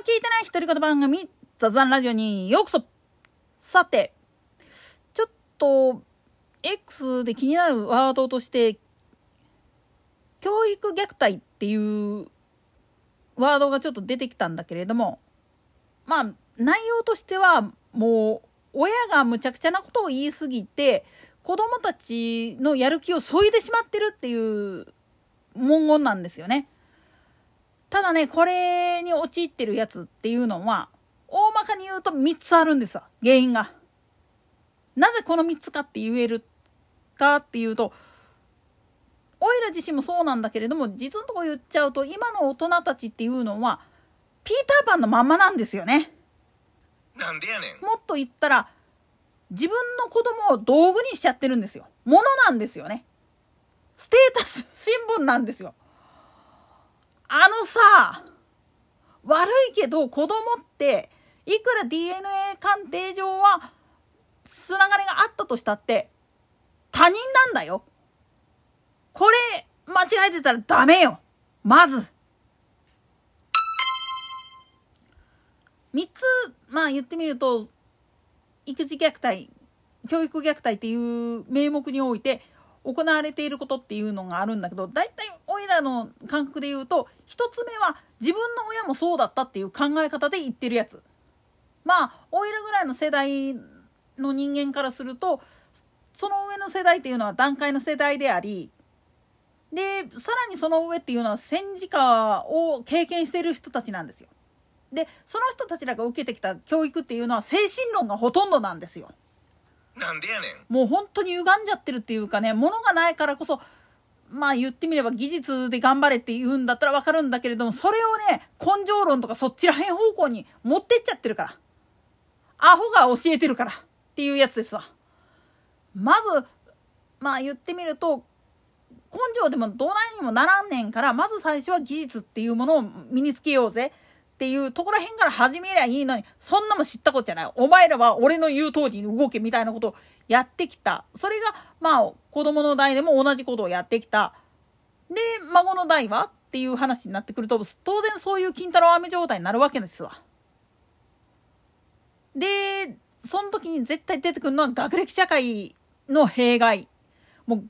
聞いてない独り言番組、雑談ラジオにようこそさて、ちょっと、X で気になるワードとして、教育虐待っていうワードがちょっと出てきたんだけれども、まあ、内容としては、もう、親がむちゃくちゃなことを言いすぎて、子供たちのやる気を削いでしまってるっていう文言なんですよね。ただね、これに陥ってるやつっていうのは、大まかに言うと3つあるんですわ、原因が。なぜこの3つかって言えるかっていうと、おいら自身もそうなんだけれども、実のとこ言っちゃうと、今の大人たちっていうのは、ピーターパンのまんまなんですよね。なんでやねん。もっと言ったら、自分の子供を道具にしちゃってるんですよ。ものなんですよね。ステータス新聞なんですよ。あのさ、悪いけど子供っていくら DNA 鑑定上はつながりがあったとしたって他人なんだよ。これ間違えてたらダメよ。まず。3つまあ言ってみると育児虐待教育虐待っていう名目において行われていることっていうのがあるんだけど大体おいらの感覚で言うと1つ目は自分の親もそうだったっていう考え方で言ってるやつまあおいらぐらいの世代の人間からするとその上の世代っていうのは段階の世代でありでさらにその上っていうのは戦時下を経験してる人たちなんですよ。でその人たちらが受けてきた教育っていうのは精神論がほとんどなんですよ。なんでやねん。もう本当に歪んじゃってるっていうかね物がないからこそまあ言ってみれば技術で頑張れって言うんだったら分かるんだけれどもそれをね根性論とかそっちらへん方向に持ってっちゃってるから。アホが教えてるからっていうやつですわ。まずまあ言ってみると根性でもどないにもならんねんからまず最初は技術っていうものを身につけようぜ。っていうところへんから始めりゃいいのに、そんなも知ったことじゃない。お前らは俺の言う通りに動けみたいなことをやってきた。それが、まあ、子供の代でも同じことをやってきた。で、孫の代はっていう話になってくると、当然そういう金太郎飴状態になるわけですわ。で、その時に絶対出てくるのは学歴社会の弊害。もう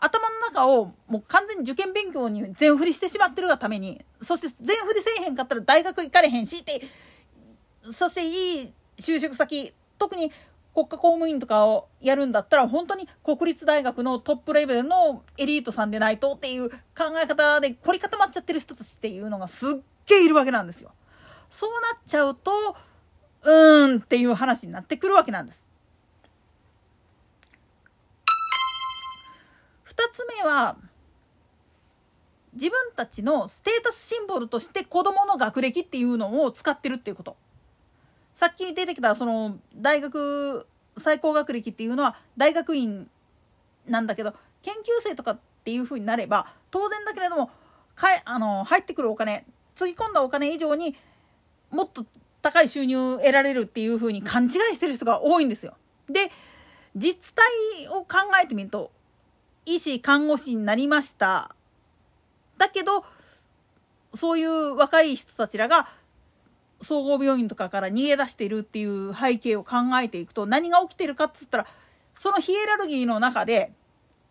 頭の中をもう完全に受験勉強に全振りしてしまってるがためにそして全振りせえへんかったら大学行かれへんしってそしていい就職先特に国家公務員とかをやるんだったら本当に国立大学のトップレベルのエリートさんでないとっていう考え方で凝り固まっちゃってる人たちっていうのがすっげえいるわけなんですよ。そうなっちゃうとうーんっていう話になってくるわけなんです。2つ目は自分たちのステータスシンボルとして子どもの学歴っていうのを使ってるっていうことさっき出てきたその大学最高学歴っていうのは大学院なんだけど研究生とかっていうふうになれば当然だけれどもかいあの入ってくるお金つぎ込んだお金以上にもっと高い収入得られるっていうふうに勘違いしてる人が多いんですよ。で実態を考えてみると医師看護師になりました。だけどそういう若い人たちらが総合病院とかから逃げ出しているっていう背景を考えていくと何が起きてるかっつったらそのヒエラルギーの中で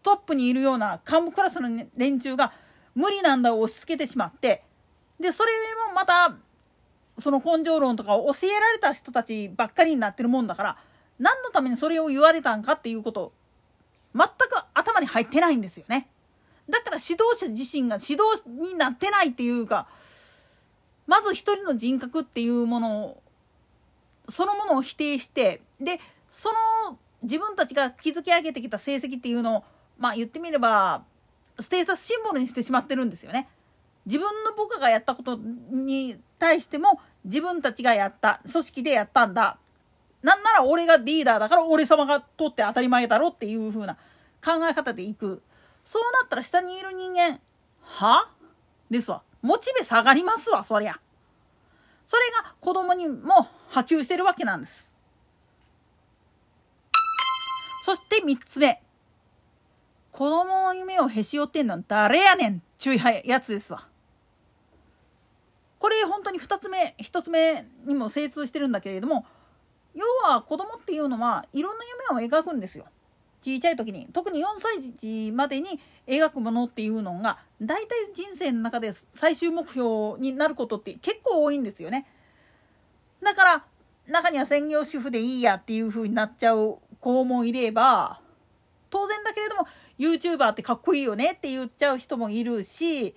トップにいるような幹部クラスの連中が無理なんだを押し付けてしまってでそれもまたその根性論とかを教えられた人たちばっかりになってるもんだから何のためにそれを言われたんかっていうこと全く頭に入ってないんですよね。だから指導者自身が指導になってないっていうかまず一人の人格っていうものをそのものを否定してでその自分たちが築き上げてきた成績っていうのをまあ言ってみればステータスシンボルにしてしまってるんですよね。自分の部下がやったことに対しても自分たちがやった組織でやったんだなんなら俺がリーダーだから俺様が取って当たり前だろっていう風な考え方でいく。そうなったら下にいる人間は？ですわ。モチベ下がりますわそりゃ。それが子供にも波及してるわけなんです。そして3つ目。子供の夢をへし折ってんのは誰やねんちゅうやつですわ。これ本当に2つ目1つ目にも精通してるんだけれども要は子供っていうのはいろんな夢を描くんですよ。小さい時に特に4歳児までに描くものっていうのが大体人生の中で最終目標になることって結構多いんですよね。だから中には専業主婦でいいやっていう風になっちゃう子もいれば当然だけれども YouTuber ってかっこいいよねって言っちゃう人もいるし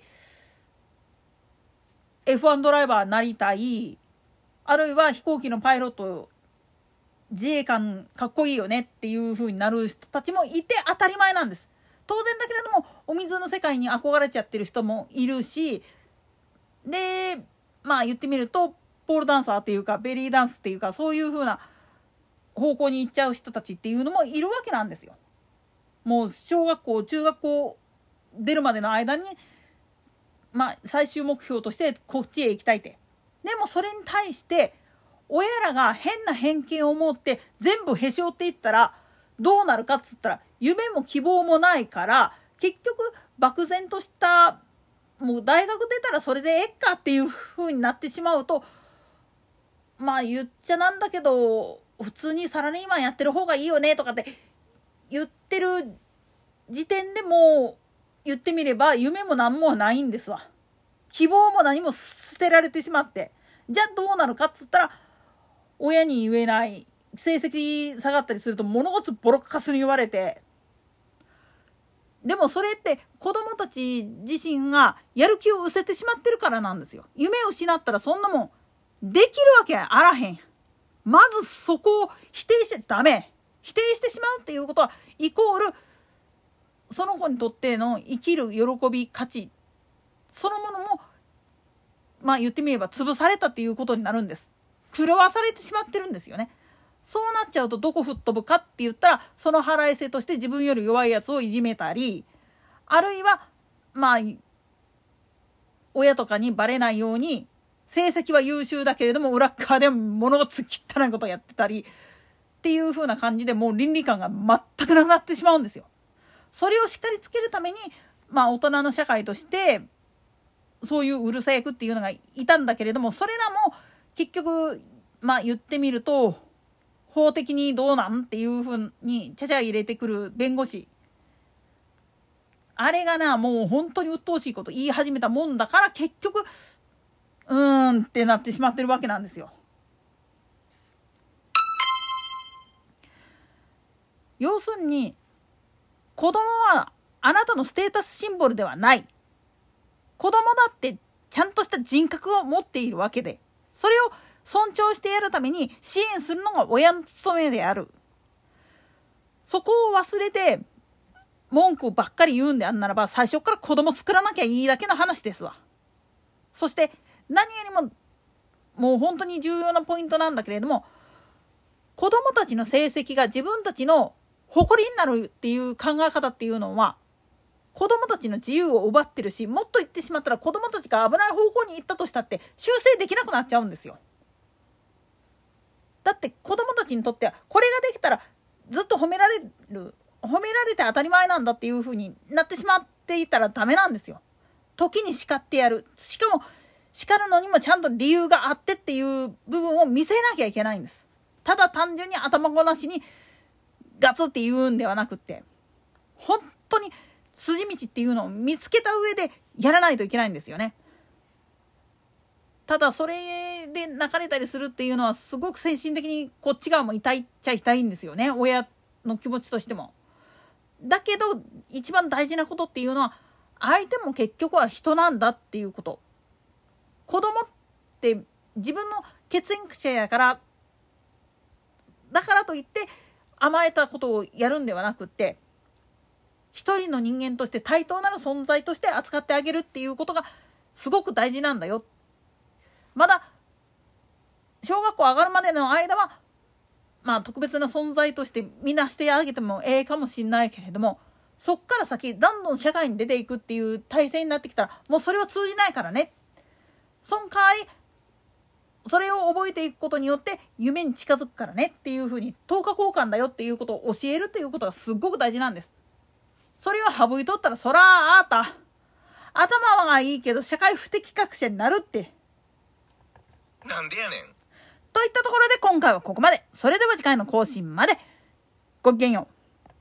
F1 ドライバーになりたいあるいは飛行機のパイロット自衛官かっこいいよねっていう風になる人たちもいて当たり前なんです。当然だけれどもお水の世界に憧れちゃってる人もいるしでまあ言ってみるとポールダンサーっていうかベリーダンスっていうかそういう風な方向に行っちゃう人たちっていうのもいるわけなんですよ。もう小学校中学校出るまでの間にまあ最終目標としてこっちへ行きたいって。でもそれに対して親らが変な偏見を持って全部へし折っていったらどうなるかっつったら夢も希望もないから結局漠然としたもう大学出たらそれでえっかっていう風になってしまうとまあ言っちゃなんだけど普通にサラリーマンやってる方がいいよねとかって言ってる時点でもう言ってみれば夢も何もないんですわ。希望も何も捨てられてしまってじゃあどうなるかっつったら親に言えない成績下がったりすると物事ボロッカスに言われてでもそれって子供たち自身がやる気を失せてしまってるからなんですよ。夢を失ったらそんなもんできるわけあらへん。まずそこを否定しちゃダメ。否定してしまうっていうことはイコールその子にとっての生きる喜び価値そのものもまあ言ってみれば潰されたっていうことになるんです。狂わされてしまってるんですよね。そうなっちゃうとどこ吹っ飛ぶかって言ったらその腹いせとして自分より弱いやつをいじめたりあるいはまあ親とかにバレないように成績は優秀だけれども裏側で物がつ汚いことをやってたりっていう風な感じでもう倫理観が全くなくなってしまうんですよ。それをしっかりつけるためにまあ大人の社会としてそういううるさい役っていうのがいたんだけれどもそれらも結局まあ言ってみると法的にどうなんっていうふうにちゃちゃ入れてくる弁護士。あれがなもう本当に鬱陶しいこと言い始めたもんだから結局うーんってなってしまってるわけなんですよ。要するに子供はあなたのステータスシンボルではない。子供だってちゃんとした人格を持っているわけで。それを尊重してやるために支援するのが親の務めである。そこを忘れて文句ばっかり言うんであんならば最初から子供作らなきゃいいだけの話ですわ。そして何よりももう本当に重要なポイントなんだけれども子供たちの成績が自分たちの誇りになるっていう考え方っていうのは子供たちの自由を奪ってるしもっと言ってしまったら子供たちが危ない方向に行ったとしたって修正できなくなっちゃうんですよ。だって子供たちにとってはこれができたらずっと褒められる褒められて当たり前なんだっていう風になってしまっていたらダメなんですよ。時に叱ってやるしかも叱るのにもちゃんと理由があってっていう部分を見せなきゃいけないんです。ただ単純に頭ごなしにガツって言うんではなくって本当に筋道っていうのを見つけた上でやらないといけないんですよね。ただそれで泣かれたりするっていうのはすごく精神的にこっち側も痛いっちゃ痛いんですよね親の気持ちとしても。だけど一番大事なことっていうのは相手も結局は人なんだっていうこと。子供って自分の血縁者やからだからといって甘えたことをやるんではなくって一人の人間として対等なる存在として扱ってあげるっていうことがすごく大事なんだよまだ小学校上がるまでの間はまあ特別な存在としてみなしてあげてもええかもしんないけれどもそっから先どんどん社会に出ていくっていう体制になってきたらもうそれは通じないからねその代わりそれを覚えていくことによって夢に近づくからねっていうふうに10日交換だよっていうことを教えるっていうことがすっごく大事なんです。それを省いとったらそらああた頭はいいけど社会不適格者になるってなんでやねんといったところで今回はここまで。それでは次回の更新まで。ごきげんよう。